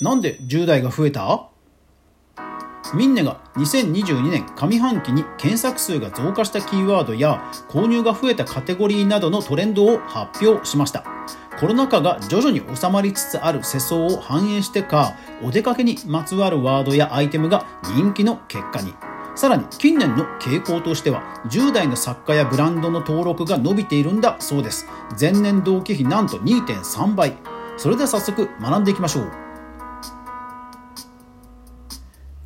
なんで10代が増えた？ミンネが2022年上半期に検索数が増加したキーワードや購入が増えたカテゴリーなどのトレンドを発表しました。コロナ禍が徐々に収まりつつある世相を反映してかお出かけにまつわるワードやアイテムが人気の結果に。さらに近年の傾向としては10代の作家やブランドの登録が伸びているんだそうです。前年同期比なんと2.3倍。それでは早速学んでいきましょう。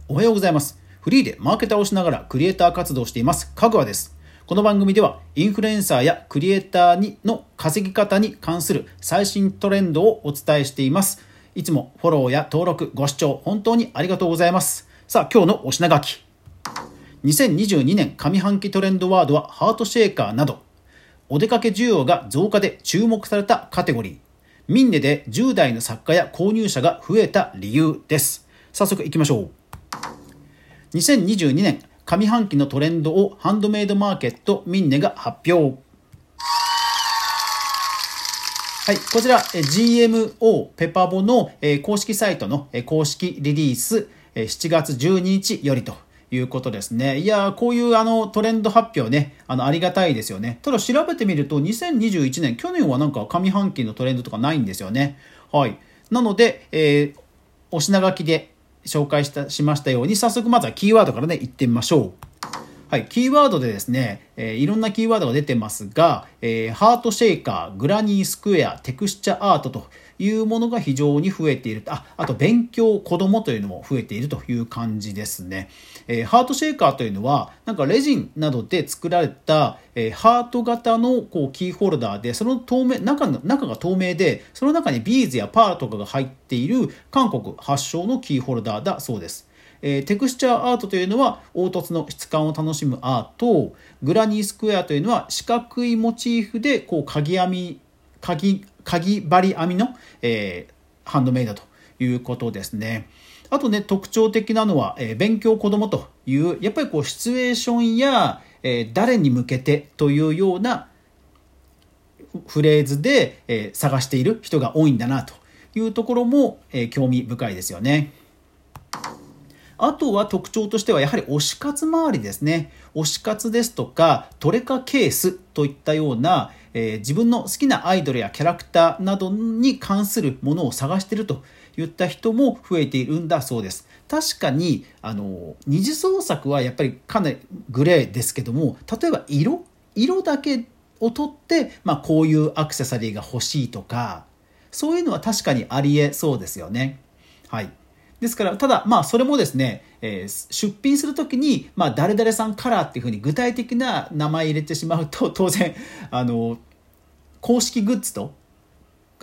おはようございます。フリーでマーケターをしながらクリエイター活動をしています。かぐわです。この番組ではインフルエンサーやクリエイターにの稼ぎ方に関する最新トレンドをお伝えしています。いつもフォローや登録ご視聴本当にありがとうございます。さあ今日のお品書き。2022年上半期トレンドワードはハートシェーカーなどお出かけ需要が増加で注目されたカテゴリー。ミンネで10代の作家や購入者が増えた理由です。早速いきましょう。2022年上半期のトレンドをハンドメイドマーケットミンネが発表はい、こちら GMO ペパボの公式サイトの公式リリース7月12日よりということですね。いやこういうあのトレンド発表ね、あのありがたいですよね。ただ調べてみると、2021年、去年はなんか上半期のトレンドとかないんですよね。はい。なので、えー、お品書きで紹介したしましたように、早速まずはキーワードからね、いってみましょう。はい、キーワードでですね、えー、いろんなキーワードが出てますが、えー、ハートシェイカー、グラニースクエア、テクスチャアートというものが非常に増えている。あ、あと勉強、子供というのも増えているという感じですね。えー、ハートシェイカーというのは、なんかレジンなどで作られた、えー、ハート型のこうキーホルダーで、その透明、中の、中が透明で、その中にビーズやパールとかが入っている韓国発祥のキーホルダーだそうです。えー、テクスチャーアートというのは凹凸の質感を楽しむアートグラニースクエアというのは四角いモチーフでこう鍵編み鍵鍵針編みの、えー、ハンドメイドということですね。あとね特徴的なのは、えー、勉強子供というやっぱりこうシチュエーションや、え、誰に向けてというようなフレーズで、え、探している人が多いんだなというところも、え、興味深いですよね。あとは特徴としてはやはり推し活周りですね。推し活ですとかトレカケースといったような、えー、自分の好きなアイドルやキャラクターなどに関するものを探しているといった人も増えているんだそうです。確かにあの二次創作はやっぱりかなりグレーですけども例えば色色だけを取って、まあ、こういうアクセサリーが欲しいとかそういうのは確かにありえそうですよね。はいですから、ただ、まあ、それもですね、えー、出品するときに、まあ、誰々さんカラーっていうふうに具体的な名前入れてしまうと、当然、あの、公式グッズと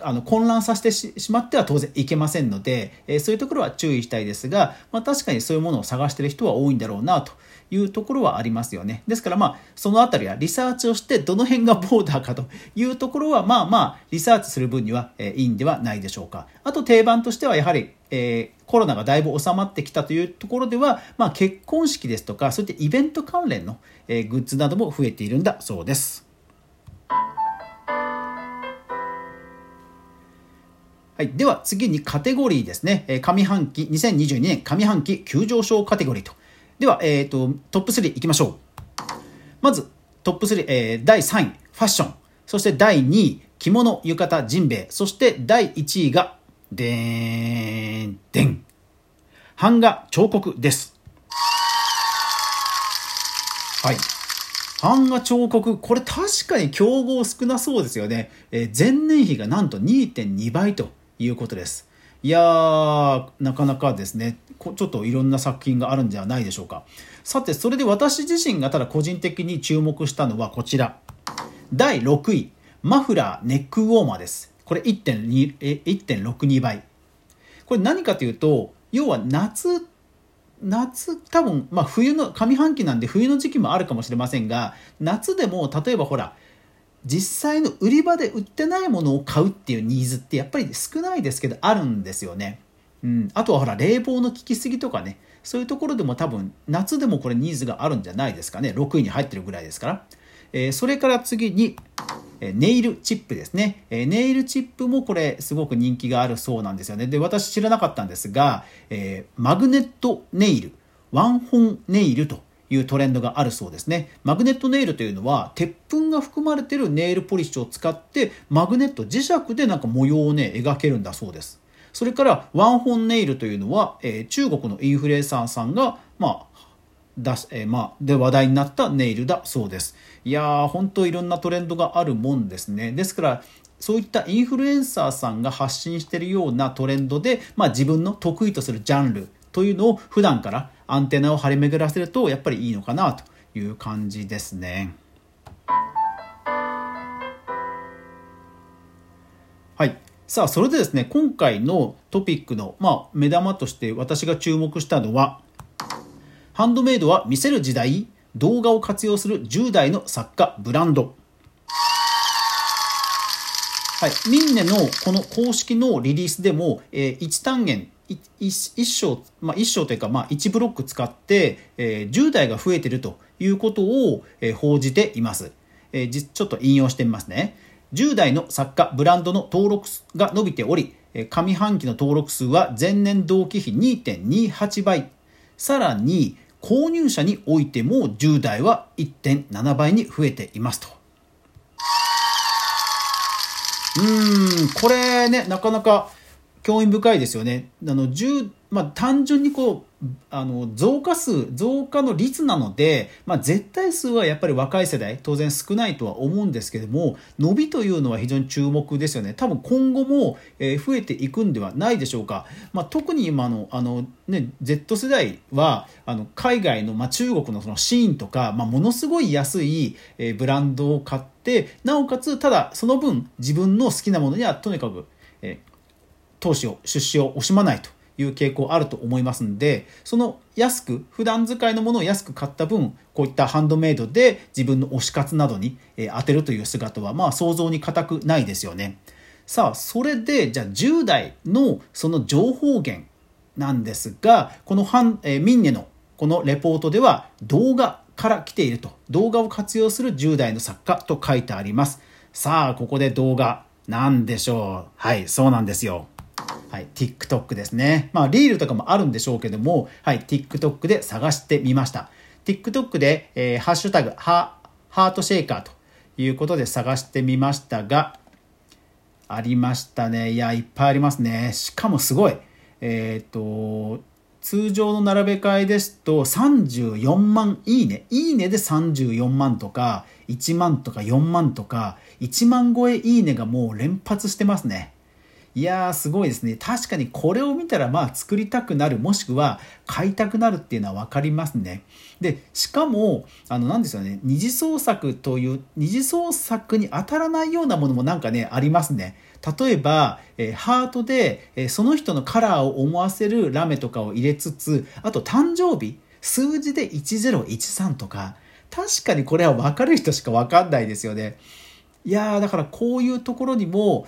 あの混乱させてしまっては当然いけませんので、え、そういうところは注意したいですが、まあ、確かにそういうものを探している人は多いんだろうなというところはありますよね。ですからまあそのあたりはリサーチをしてどの辺がボーダーかというところはまあまあリサーチする分には、え、いいんではないでしょうか。あと定番としてはやはり、えー、コロナがだいぶ収まってきたというところでは、まあ、結婚式ですとかそういったイベント関連の、え、グッズなども増えているんだそうです。はい、では次にカテゴリーですね。え上半期、2022年上半期急上昇カテゴリーと。では、えーと、トップ3いきましょう。まずトップ3、えー、第3位、ファッション。そして第2位、着物、浴衣、ジンベエ。そして第1位が、でーん、でん。版画、彫刻です。はい。版画彫刻、これ確かに競合少なそうですよね。えー、前年比がなんと2.2倍ということです。いやー、なかなかですね、ちょっといろんな作品があるんじゃないでしょうか。さて、それで私自身がただ個人的に注目したのはこちら。第6位、マフラーネックウォーマーです。これ1.62倍。これ何かというと、要は夏、夏、多分、まあ冬の、上半期なんで冬の時期もあるかもしれませんが、夏でも例えばほら、実際の売り場で売ってないものを買うっていうニーズってやっぱり少ないですけどあるんですよね。うん、あとはほら冷房の効きすぎとかねそういうところでも多分夏でもこれニーズがあるんじゃないですかね6位に入ってるぐらいですから、えー、それから次に、ネイルチップですね。ネイルチップもこれすごく人気があるそうなんですよね。で、私知らなかったんですが、えー、マグネットネイル、ワンホンネイルというトレンドがあるそうですね。マグネットネイルというのは、鉄粉が含まれてるネイルポリッシュを使って、マグネット、磁石でなんか模様をね、描けるんだそうです。それから、ワンホンネイルというのは、えー、中国のインフルエンサーさんが、まあ、出し、えー、まあ、で話題になったネイルだそうです。いやー、本当いろんなトレンドがあるもんですね。ですから、そういったインフルエンサーさんが発信してるようなトレンドで、まあ、自分の得意とするジャンルというのを普段からアンテナを張り巡らせるとやっぱりいいのかなという感じですね。はい。さあ、それでですね、今回のトピックの、まあ、目玉として私が注目したのは、ハンドメイドは見せる時代動画を活用する10代の作家、ブランド。はい。ミンネのこの公式のリリースでも、えー、1単元、1章、まあ、1章というか、まあ、1ブロック使って、えー、10代が増えているということを、えー、報じています。えー、ちょっと引用してみますね。10代の作家、ブランドの登録が伸びており、上半期の登録数は前年同期比2.28倍。さらに、購入者においても10代は1.7倍に増えていますと。うん、これね、なかなか興味深いですよね。あの、10、まあ、単純にこう、あの、増加数、増加の率なので、まあ、絶対数はやっぱり若い世代、当然少ないとは思うんですけども、伸びというのは非常に注目ですよね。多分今後も、増えていくんではないでしょうか。まあ、特に今の、あの、ね、Z 世代は、あの、海外の、まあ、中国のそのシーンとか、まあ、ものすごい安い、ブランドを買って、なおかつ、ただその分、自分の好きなものにはとにかく、えー投資を、出資を惜しまないという傾向あると思いますんで、その安く、普段使いのものを安く買った分、こういったハンドメイドで自分の推し活などに当てるという姿は、まあ想像に難くないですよね。さあ、それで、じゃあ10代のその情報源なんですが、このハン、えー、ミンネのこのレポートでは動画から来ていると、動画を活用する10代の作家と書いてあります。さあ、ここで動画、なんでしょう。はい、そうなんですよ。はい、TikTok ですね。まあ、リールとかもあるんでしょうけども、はい、TikTok で探してみました。TikTok で、えー、ハッシュタグ、ハハートシェイカーということで探してみましたが、ありましたね。いや、いっぱいありますね。しかもすごい。えっ、ー、と、通常の並べ替えですと34万いいね。いいねで34万とか、1万とか4万とか、1万超えいいねがもう連発してますね。いやーすごいですね。確かにこれを見たらまあ作りたくなるもしくは買いたくなるっていうのは分かりますね。で、しかも、あのなんですよね、二次創作という、二次創作に当たらないようなものもなんかね、ありますね。例えば、えー、ハートで、えー、その人のカラーを思わせるラメとかを入れつつ、あと誕生日、数字で1013とか、確かにこれは分かる人しか分かんないですよね。いやー、だからこういうところにも、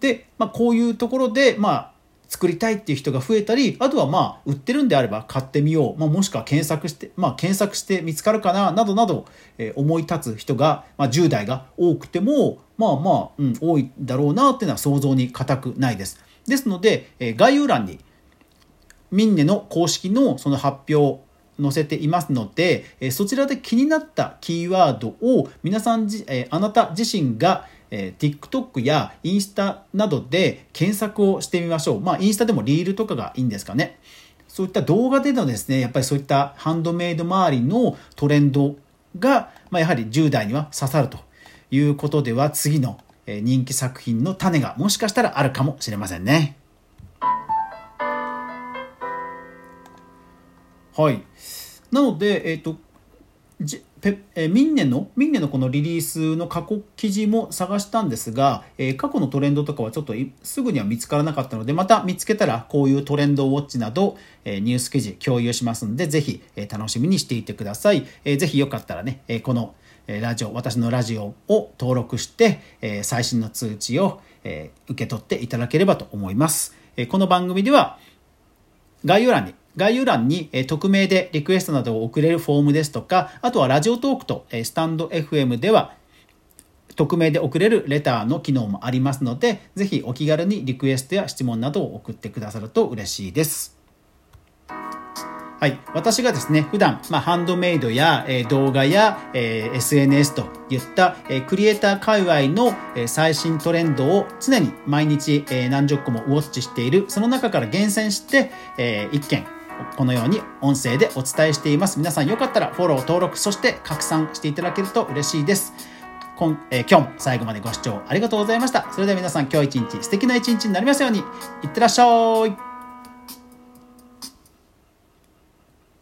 で、まあ、こういうところで、まあ、作りたいっていう人が増えたり、あとはまあ、売ってるんであれば買ってみよう。まあ、もしくは検索して、まあ、検索して見つかるかな、などなど、えー、思い立つ人が、まあ、10代が多くても、まあまあ、うん、多いだろうなっていうのは想像に難くないです。ですので、えー、概要欄に、ミンネの公式のその発表を載せていますので、えー、そちらで気になったキーワードを皆さんじ、え、あなた自身がえー、TikTok やインスタなどで検索をしてみましょう。まあ、インスタでもリールとかがいいんですかね。そういった動画でのですね、やっぱりそういったハンドメイド周りのトレンドが、まあ、やはり10代には刺さるということでは、次の人気作品の種がもしかしたらあるかもしれませんね。はい。なので、えっ、ー、と、ペえミンネのミンネのこのリリースの過去記事も探したんですが、えー、過去のトレンドとかはちょっとすぐには見つからなかったのでまた見つけたらこういうトレンドウォッチなど、えー、ニュース記事共有しますのでぜひ、え、楽しみにしていてください、えー、ぜひよかったらね、えこのラジオ私のラジオを登録して、え最新の通知を、え受け取っていただければと思います、えこの番組では概要欄に概要欄に、匿名でリクエストなどを送れるフォームですとか、あとはラジオトークと、スタンド FM では匿名で送れるレターの機能もありますので、ぜひお気軽にリクエストや質問などを送ってくださると嬉しいです。はい。私がですね、普段、まあ、ハンドメイドや、えー、動画や、えー、SNS といった、えー、クリエイター界隈の、え、最新トレンドを常に毎日、え、何十個もウォッチしている、その中から厳選して、えー、一件、このように音声でお伝えしています。皆さんよかったらフォロー、登録、そして拡散していただけると嬉しいです。今,、えー、今日も最後までご視聴ありがとうございました。それでは皆さん今日一日素敵な一日になりますように。いってらっしゃい。